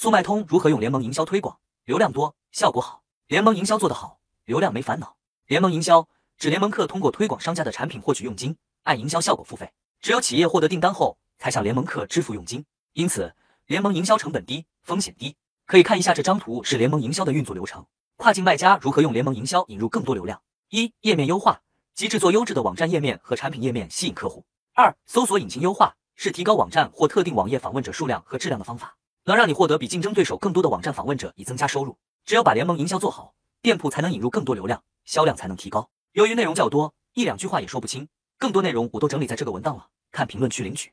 速卖通如何用联盟营销推广，流量多，效果好？联盟营销做得好，流量没烦恼。联盟营销指联盟客通过推广商家的产品获取佣金，按营销效果付费。只有企业获得订单后，才向联盟客支付佣金。因此，联盟营销成本低，风险低。可以看一下这张图，是联盟营销的运作流程。跨境卖家如何用联盟营销引入更多流量？一、页面优化，即制作优质的网站页面和产品页面吸引客户。二、搜索引擎优化，是提高网站或特定网页访问者数量和质量的方法。能让你获得比竞争对手更多的网站访问者，以增加收入。只有把联盟营销做好，店铺才能引入更多流量，销量才能提高。由于内容较多，一两句话也说不清，更多内容我都整理在这个文档了，看评论区领取。